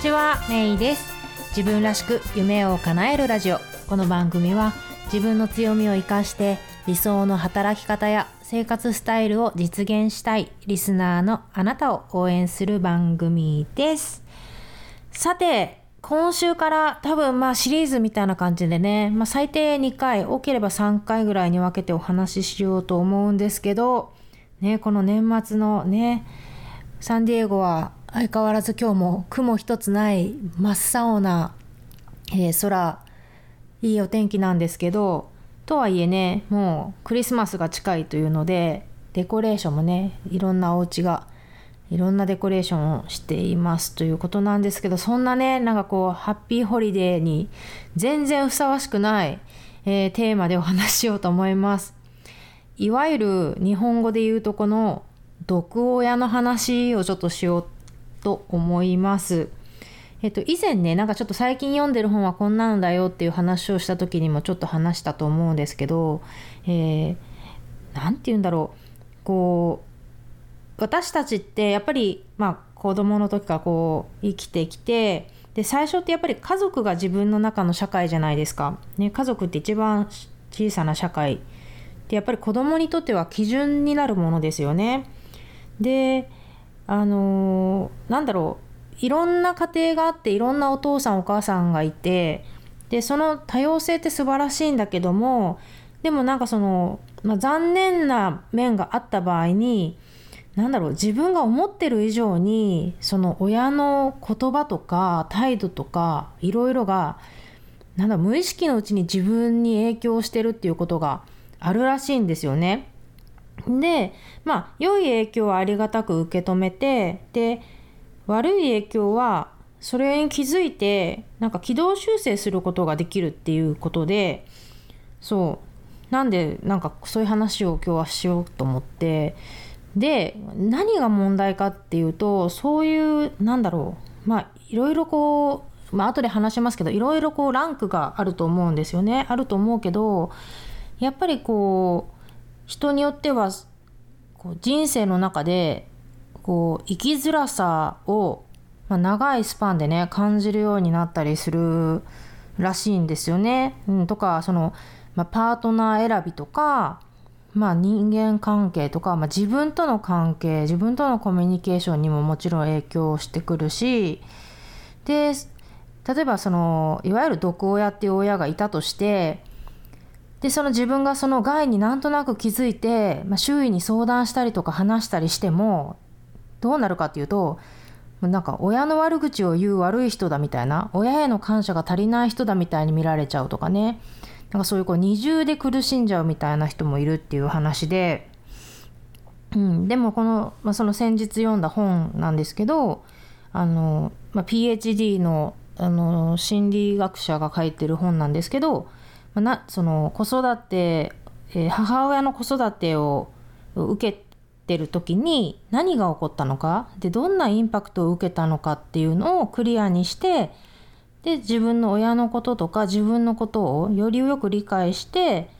ちはメイです。自分らしく夢を叶えるラジオ。この番組は自分の強みを生かして理想の働き方や生活スタイルを実現したいリスナーのあなたを応援する番組です。さて今週から多分まあシリーズみたいな感じでね、まあ、最低2回多ければ3回ぐらいに分けてお話ししようと思うんですけどねこの年末のねサンディエゴは相変わらず今日も雲一つない真っ青な、えー、空いいお天気なんですけどとはいえねもうクリスマスが近いというのでデコレーションもねいろんなお家がいろんなデコレーションをしていますということなんですけどそんなねなんかこうハッピーホリデーに全然ふさわしくない、えー、テーマでお話ししようと思います。いわゆる日本語で言うとこの毒親の話をちょっとしようと思います。えっと、以前ねなんかちょっと最近読んでる本はこんなのだよっていう話をした時にもちょっと話したと思うんですけど何、えー、て言うんだろうこう私たちってやっぱりまあ子供の時からこう生きてきてで最初ってやっぱり家族が自分の中の社会じゃないですか。ね、家族って一番小さな社会でやっぱり子供にとっては基準になるものですよね。であのー、なんだろういろんな家庭があっていろんなお父さんお母さんがいてでその多様性って素晴らしいんだけどもでもなんかその、まあ、残念な面があった場合に何だろう自分が思ってる以上にその親の言葉とか態度とかいろいろがなんだ無意識のうちに自分に影響してるっていうことがあるらしいんですよね。でまあ良い影響はありがたく受け止めてで悪い影響はそれに気づいてなんか軌道修正することができるっていうことでそう。なんでなんかそういう話を今日はしようと思って。で何が問題かっていうとそういうなんだろう。まあいろいろこうまあ後で話しますけどいろいろこうランクがあると思うんですよね。あると思うけどやっぱりこう人によってはこう人生の中でこう生きづらさを、まあ、長いスパンでね感じるようになったりするらしいんですよね。うん、とかその、まあ、パートナー選びとか、まあ、人間関係とか、まあ、自分との関係自分とのコミュニケーションにももちろん影響してくるしで例えばそのいわゆる毒親っていう親がいたとしてでその自分がその害になんとなく気づいて、まあ、周囲に相談したりとか話したりしてもどうなるかっていうとなんか親の悪口を言う悪い人だみたいな親への感謝が足りない人だみたいに見られちゃうとかね。なんかそういうこう二重で苦しんじゃうみたいな人もいるっていう話で、うん、でもこの,、まあ、その先日読んだ本なんですけどあの、まあ、PhD のあの心理学者が書いてる本なんですけどなその子育て、えー、母親の子育てを受けてる時に何が起こったのかでどんなインパクトを受けたのかっていうのをクリアにしてで自分の親のこととか自分のことをよりよく理解して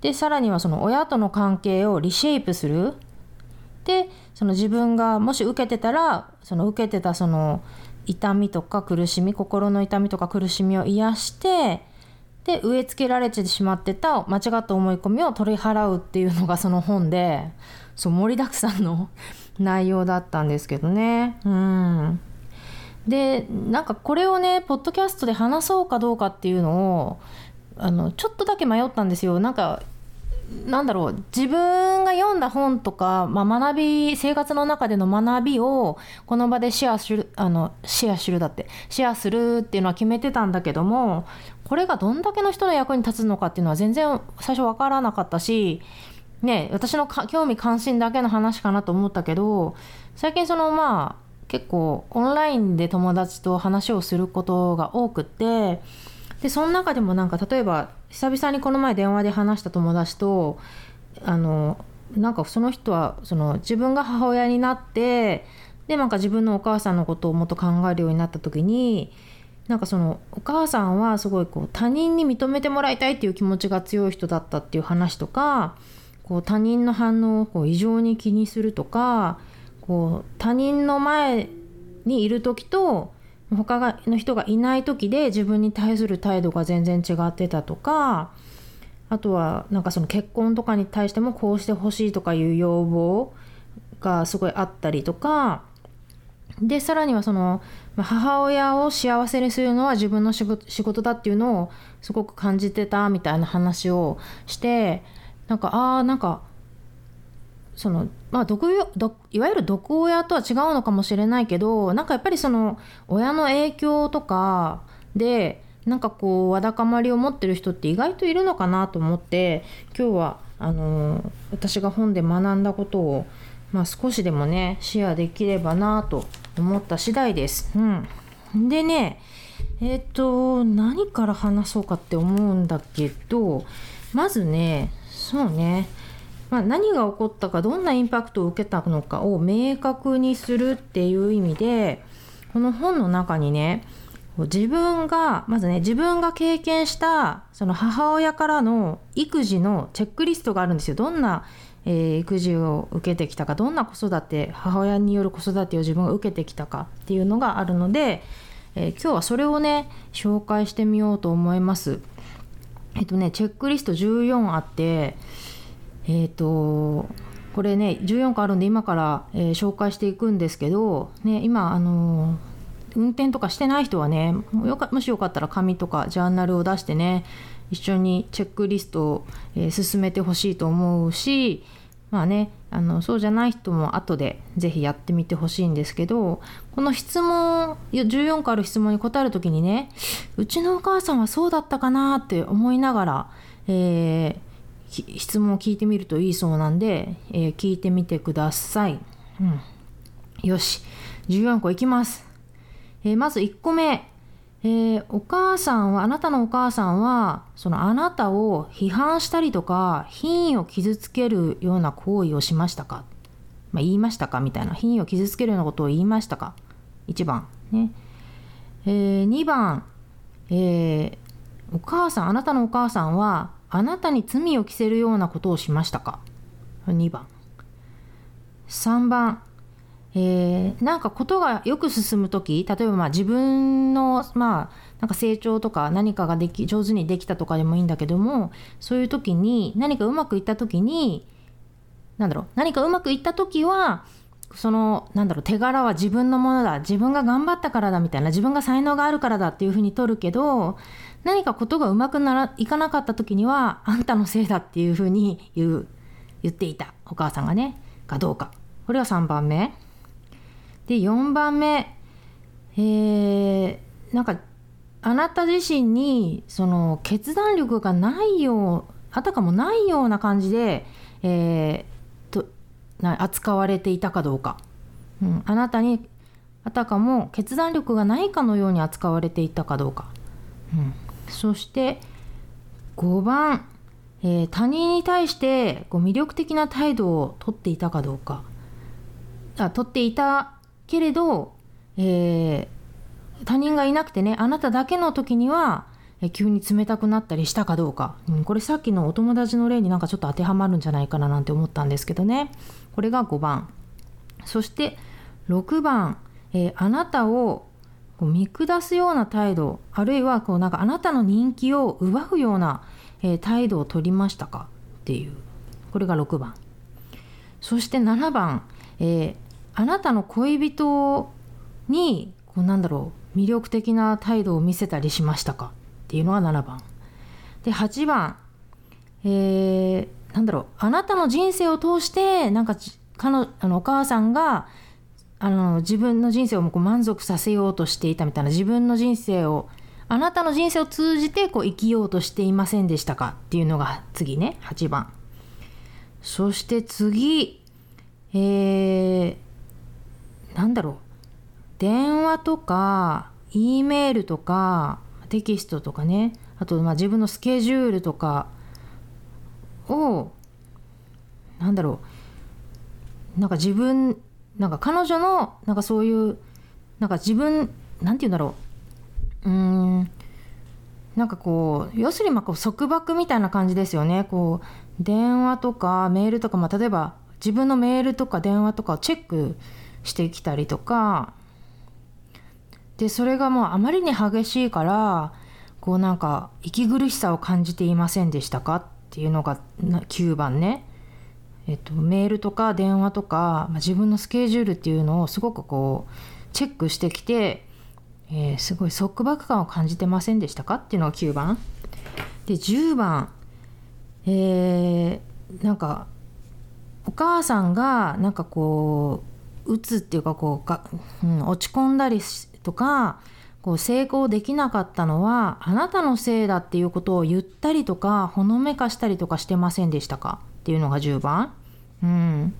でさらにはその親との関係をリシェイプする。でその自分がもし受けてたらその受けてたその痛みとか苦しみ心の痛みとか苦しみを癒してで植え付けられてしまってた間違った思い込みを取り払うっていうのがその本でそう盛りだくさんの 内容だったんですけどね。うん。でなんかこれをねポッドキャストで話そうかどうかっていうのをあのちょっとだけ迷ったんですよ。なんかなんだろう自分が読んだ本とか、まあ、学び生活の中での学びをこの場でシェアするあのシェアするだってシェアするっていうのは決めてたんだけどもこれがどんだけの人の役に立つのかっていうのは全然最初分からなかったしね私の興味関心だけの話かなと思ったけど最近そのまあ結構オンラインで友達と話をすることが多くってでその中でもなんか例えば久々にこの前電話で話した友達とあのなんかその人はその自分が母親になってでなんか自分のお母さんのことをもっと考えるようになった時になんかそのお母さんはすごいこう他人に認めてもらいたいっていう気持ちが強い人だったっていう話とかこう他人の反応をこう異常に気にするとかこう他人の前にいる時と他の人がいない時で自分に対する態度が全然違ってたとかあとはなんかその結婚とかに対してもこうしてほしいとかいう要望がすごいあったりとかでさらにはその母親を幸せにするのは自分の仕事だっていうのをすごく感じてたみたいな話をしてなんかああなんかそのまあ毒いわゆる毒親とは違うのかもしれないけどなんかやっぱりその親の影響とかでなんかこうわだかまりを持ってる人って意外といるのかなと思って今日はあの私が本で学んだことを、まあ、少しでもねシェアできればなと思った次第です。うん、でねえっ、ー、と何から話そうかって思うんだけどまずねそうねまあ、何が起こったかどんなインパクトを受けたのかを明確にするっていう意味でこの本の中にね自分がまずね自分が経験したその母親からの育児のチェックリストがあるんですよどんな、えー、育児を受けてきたかどんな子育て母親による子育てを自分が受けてきたかっていうのがあるので、えー、今日はそれをね紹介してみようと思います。えっとねチェックリスト14あってえっ、ー、とこれね14個あるんで今から、えー、紹介していくんですけど、ね、今あのー、運転とかしてない人はねももしよかったら紙とかジャーナルを出してね一緒にチェックリストを、えー、進めてほしいと思うしまあねあのそうじゃない人も後で是非やってみてほしいんですけどこの質問14個ある質問に答える時にねうちのお母さんはそうだったかなって思いながら、えー質問を聞いてみるといいそうなんで、えー、聞いてみてください。うん、よし、14個いきます。えー、まず1個目、えー、お母さんは、あなたのお母さんは、そのあなたを批判したりとか、品位を傷つけるような行為をしましたか、まあ、言いましたか？みたいな、品位を傷つけるようなことを言いましたか ?1 番。ね。えー、2番、えー、お母さん、あなたのお母さんは、あなたに罪を着せるようなことをしましたか ?2 番。3番。えー、なんかことがよく進む時例えばまあ自分のまあなんか成長とか何かができ上手にできたとかでもいいんだけどもそういう時に何かうまくいった時に何だろう何かうまくいった時はそのなんだろう手柄は自分のものだ自分が頑張ったからだみたいな自分が才能があるからだっていうふうに取るけど何かことがうまくならいかなかった時にはあんたのせいだっていうふうに言う言っていた。お母さんがね。かどうか。これが3番目で4番目えー、なんかあなた自身にその決断力がないようあたかもないような感じで、えー、と扱われていたかどうか、うん、あなたにあたかも決断力がないかのように扱われていたかどうか、うん、そして5番、えー、他人に対してこう魅力的な態度をとっていたかどうか。あとっていたけれど、えー、他人がいなくてねあなただけの時には、急に冷たくなったりしたかどうか、うん、これさっきのお友達の例になんかちょっと当てはまるんじゃないかななんて思ったんですけどね。これが5番。そして6番、えー、あなたをこう見下すような態度あるいはこうなんかあなたの人気を奪うような、えー、態度を取りましたかっていう。これが6番。そして7番、えー、あなたの恋人にこうなんだろう魅力的な態度を見せたりしましたかっていうのが7番。で8番、えー、なんだろうあなたの人生を通してなんか彼のあのお母さんがあの自分の人生をこう満足させようとしていたみたいな自分の人生をあなたの人生を通じてこう生きようとしていませんでしたかっていうのが次ね8番。そして次えー、なんだろう。電話とか E メールとかテキストとかね。あとまあ自分のスケジュールとかをなんだろう。なんか自分なんか彼女のなんかそういうなんか自分なんて言うんだろう。うん。なんかこう要するにまあこう束縛みたいな感じですよね。こう電話とかメールとか、まあ、例えば自分のメールとか電話とかをチェックしてきたりとか。でそれがもうあまりに激しいからこうなんか息苦しさを感じていませんでしたか？っていうのが9番ね。えっと、メールとか電話とか、まあ、自分のスケジュールっていうのをすごくこうチェックしてきて、えー、すごい束縛感を感じてませんでしたか？っていうのが9番。で10番、えー、なんかお母さんがなんかこう打つっていうかこうが、うん、落ち込んだりとかこう成功できなかったのはあなたのせいだっていうことを言ったりとかほのめかしたりとかしてませんでしたか？っていうのが10番。うん、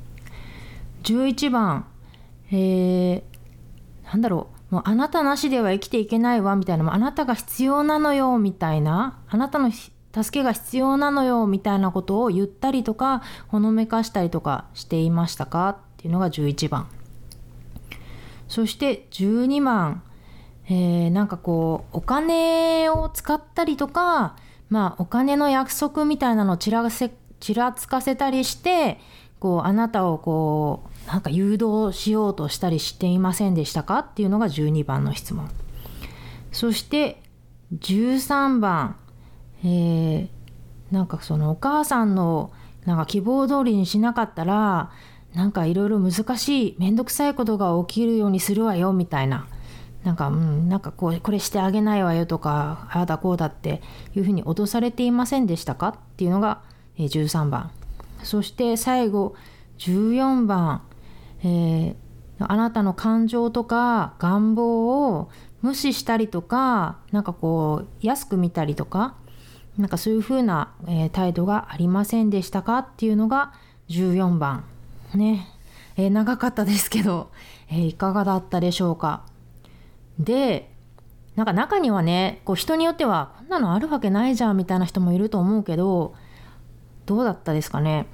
11番、えー、なんだろう。もうあなたなしでは生きていけないわみたいな。あなたが必要なのよみたいな。あなたの助けが必要なのよみたいなことを言ったりとかほのめかしたりとかしていましたか？っていうのが11番。そして12番、えー、なんかこうお金を使ったりとかまあお金の約束みたいなのをちらせちらつかせたりしてこうあなたをこうなんか誘導しようとしたりしていませんでしたかっていうのが12番の質問。そして13番、えー、なんかそのお母さんのなんか希望通りにしなかったらなんかいろいろ難しい面倒くさいことが起きるようにするわよみたいな。なんか、うん、なんかこうこれしてあげないわよとかああだこうだっていうふうに脅されていませんでしたかっていうのが13番。そして最後14番、えー、あなたの感情とか願望を無視したりとかなんかこう安く見たりとかなんかそういうふうな、えー、態度がありませんでしたか？っていうのが14番。ね、えー、長かったですけど、えー、いかがだったでしょうか？でなんか中にはねこう人によってはこんなのあるわけないじゃんみたいな人もいると思うけどどうだったですかね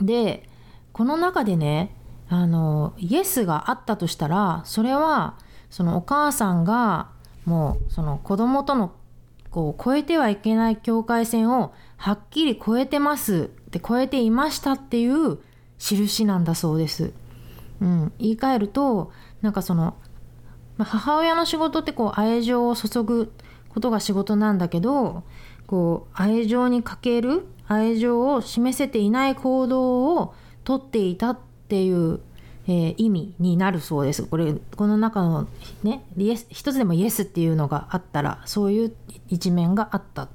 でこの中でねあのイエスがあったとしたらそれはそのお母さんがもうその子供とのこう越えてはいけない境界線をはっきり越えてますって越えていましたっていう印なんだそうです。うん、言い換えるとなんかその、ま、母親の仕事ってこう愛情を注ぐことが仕事なんだけどこう愛情に欠ける愛情を示せていない行動をとっていたっていう、えー、意味になるそうです。これこの中のね一つでもイエスっていうのがあったらそういう一面があった、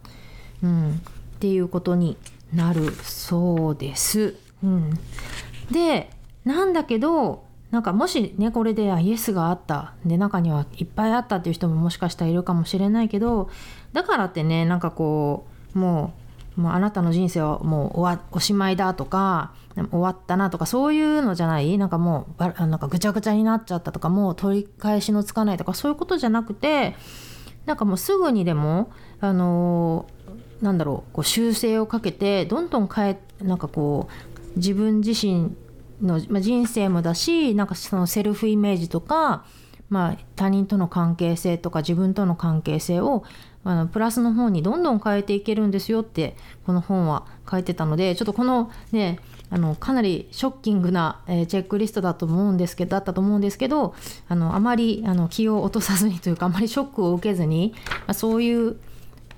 うん、っていうことになるそうです。うん、でなんだけどなんかもしねこれでイエスがあったで中にはいっぱいあったっていう人ももしかしたらいるかもしれないけどだからってねなんかこうもうもうあなたの人生はもう終わおしまいだとか終わったなとかそういうのじゃない？なんかもうなんかぐちゃぐちゃになっちゃったとかもう取り返しのつかないとかそういうことじゃなくてなんかもうすぐにでもあのー、なんだろうこう修正をかけてどんどん変えなんかこう自分自身の、まあ、人生もだしなんかそのセルフイメージとか、まあ、他人との関係性とか自分との関係性をあのプラスの方にどんどん変えていけるんですよってこの本は書いてたのでちょっとこのねあのかなりショッキングな、えー、チェックリストだと思うんですけどだったと思うんですけどあのあまりあの気を落とさずにというかあまりショックを受けずに、まあ、そういう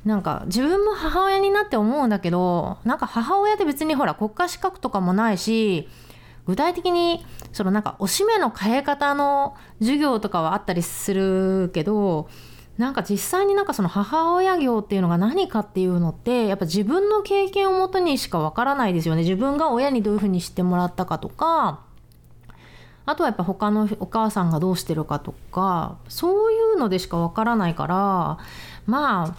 なんか自分も母親になって思うんだけどなんか母親って別にほら国家資格とかもないし具体的にそのなんかおしめの変え方の授業とかはあったりするけどなんか実際になんかその母親業っていうのが何かっていうのってやっぱ自分の経験をもとにしかわからないですよね。自分が親にどういうふうにしてもらったかとかあとはやっぱ他のお母さんがどうしてるかとかそういうのでしかわからないからまあ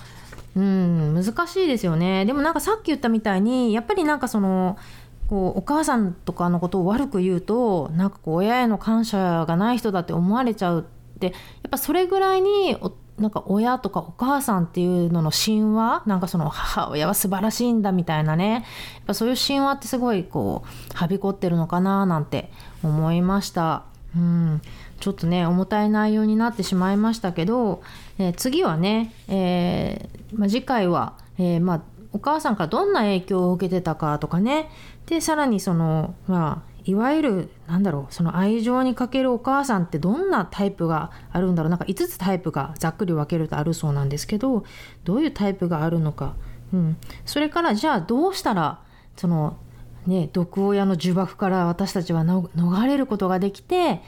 うん難しいですよね。でもなんかさっき言ったみたいにやっぱりなんかそのこうお母さんとかのことを悪く言うとなんかこう親への感謝がない人だって思われちゃうってやっぱそれぐらいになんか親とかお母さんっていうのの神話なんかその母親は素晴らしいんだみたいなねやっぱそういう神話ってすごいこうはびこってるのかななんて思いました。うんちょっとね重たい内容になってしまいましたけど、えー、次はね、えー、まあ、次回は、えー、まあ、お母さんからどんな影響を受けてたかとかね。でさらにその、まあいわゆるなんだろうその愛情に欠けるお母さんってどんなタイプがあるんだろう。なんか5つタイプがざっくり分けるとあるそうなんですけどどういうタイプがあるのか、うん、それからじゃあどうしたらそのね毒親の呪縛から私たちは逃れることができて、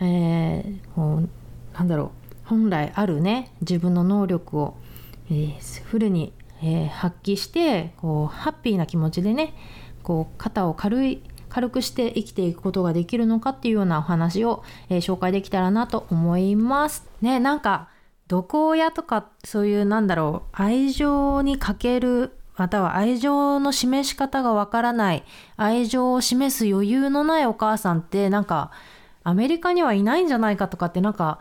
えー、もうなんだろう本来あるね自分の能力を、えー、フルに、えー、発揮してこうハッピーな気持ちでねこう肩を軽い軽くして生きていくことができるのかっていうようなお話を、えー、紹介できたらなと思います。ねなんか毒親とかそういうなんだろう愛情に欠けるまたは愛情の示し方がわからない愛情を示す余裕のないお母さんってなんかアメリカにはいないんじゃないかとかってなんか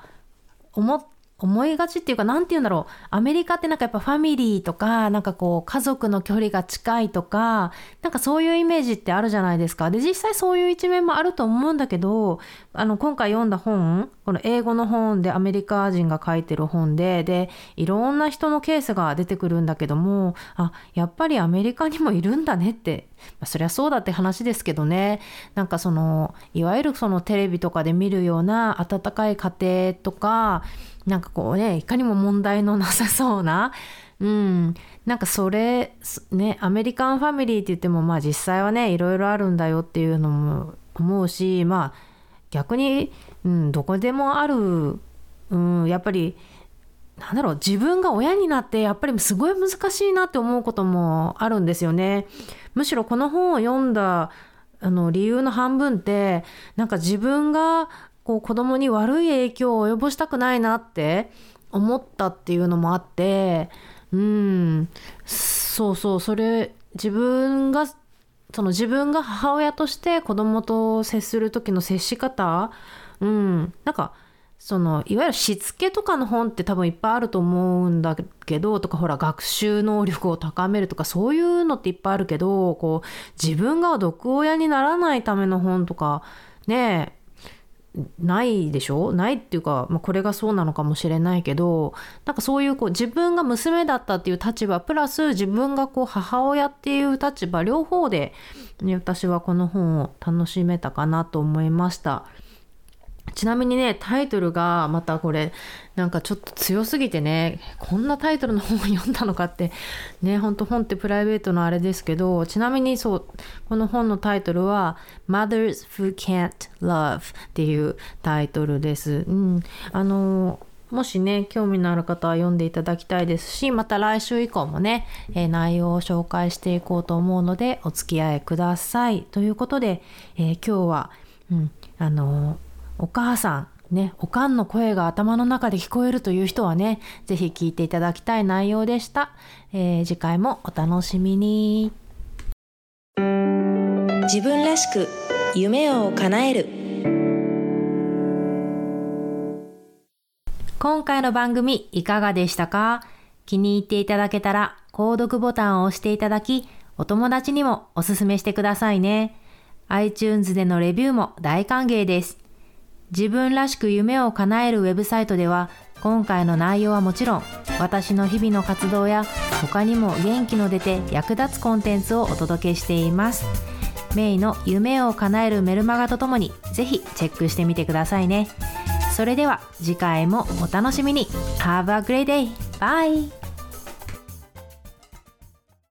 思って思いがちっていうか、なんて言うんだろう。アメリカってなんかやっぱファミリーとか、なんかこう家族の距離が近いとか、なんかそういうイメージってあるじゃないですか。で、実際そういう一面もあると思うんだけど、あの、今回読んだ本、この英語の本でアメリカ人が書いてる本で、で、いろんな人のケースが出てくるんだけども、あ、やっぱりアメリカにもいるんだねって、まあ、そりゃそうだって話ですけどね、なんかその、いわゆるそのテレビとかで見るような温かい家庭とか、なんかこうねいかにも問題のなさそうな。うん。なんかそれねアメリカンファミリーって言ってもまあ実際はねいろいろあるんだよっていうのも思うしまあ逆に、うん、どこでもある、うん、やっぱりなんだろう自分が親になってやっぱりすごい難しいなって思うこともあるんですよね。むしろこの本を読んだあの理由の半分ってなんか自分がこう子供に悪い影響を及ぼしたくないなって思ったっていうのもあってうん。そうそう。それ自分がその自分が母親として子供と接する時の接し方うん。なんかそのいわゆるしつけとかの本って多分いっぱいあると思うんだけどとかほら学習能力を高めるとかそういうのっていっぱいあるけどこう自分が毒親にならないための本とかねないでしょ？ないっていうか、まあ、これがそうなのかもしれないけどなんかそういうこう自分が娘だったっていう立場プラス自分がこう母親っていう立場両方で、ね、私はこの本を楽しめたかなと思いました。ちなみにね、タイトルがまたこれ、なんかちょっと強すぎてね、こんなタイトルの本を読んだのかって、ね、ほんと本ってプライベートのあれですけど、ちなみにそう、この本のタイトルは、Mothers Who Can't Love っていうタイトルです。うん。あのもしね、興味のある方は読んでいただきたいですし、また来週以降もね、えー、内容を紹介していこうと思うので、お付き合いください。ということで、えー、今日は、うん、あのお母さん、ね、おかんの声が頭の中で聞こえるという人はね、ぜひ聞いていただきたい内容でした。えー、次回もお楽しみに。自分らしく夢を叶える。今回の番組いかがでしたか？気に入っていただけたら購読ボタンを押していただき、お友達にもおすすめしてくださいね。iTunes でのレビューも大歓迎です。自分らしく夢を叶えるウェブサイトでは今回の内容はもちろん私の日々の活動や他にも元気の出て役立つコンテンツをお届けしていますメイの夢を叶えるメルマガとともにぜひチェックしてみてくださいねそれでは次回もお楽しみに Have a great day! Bye!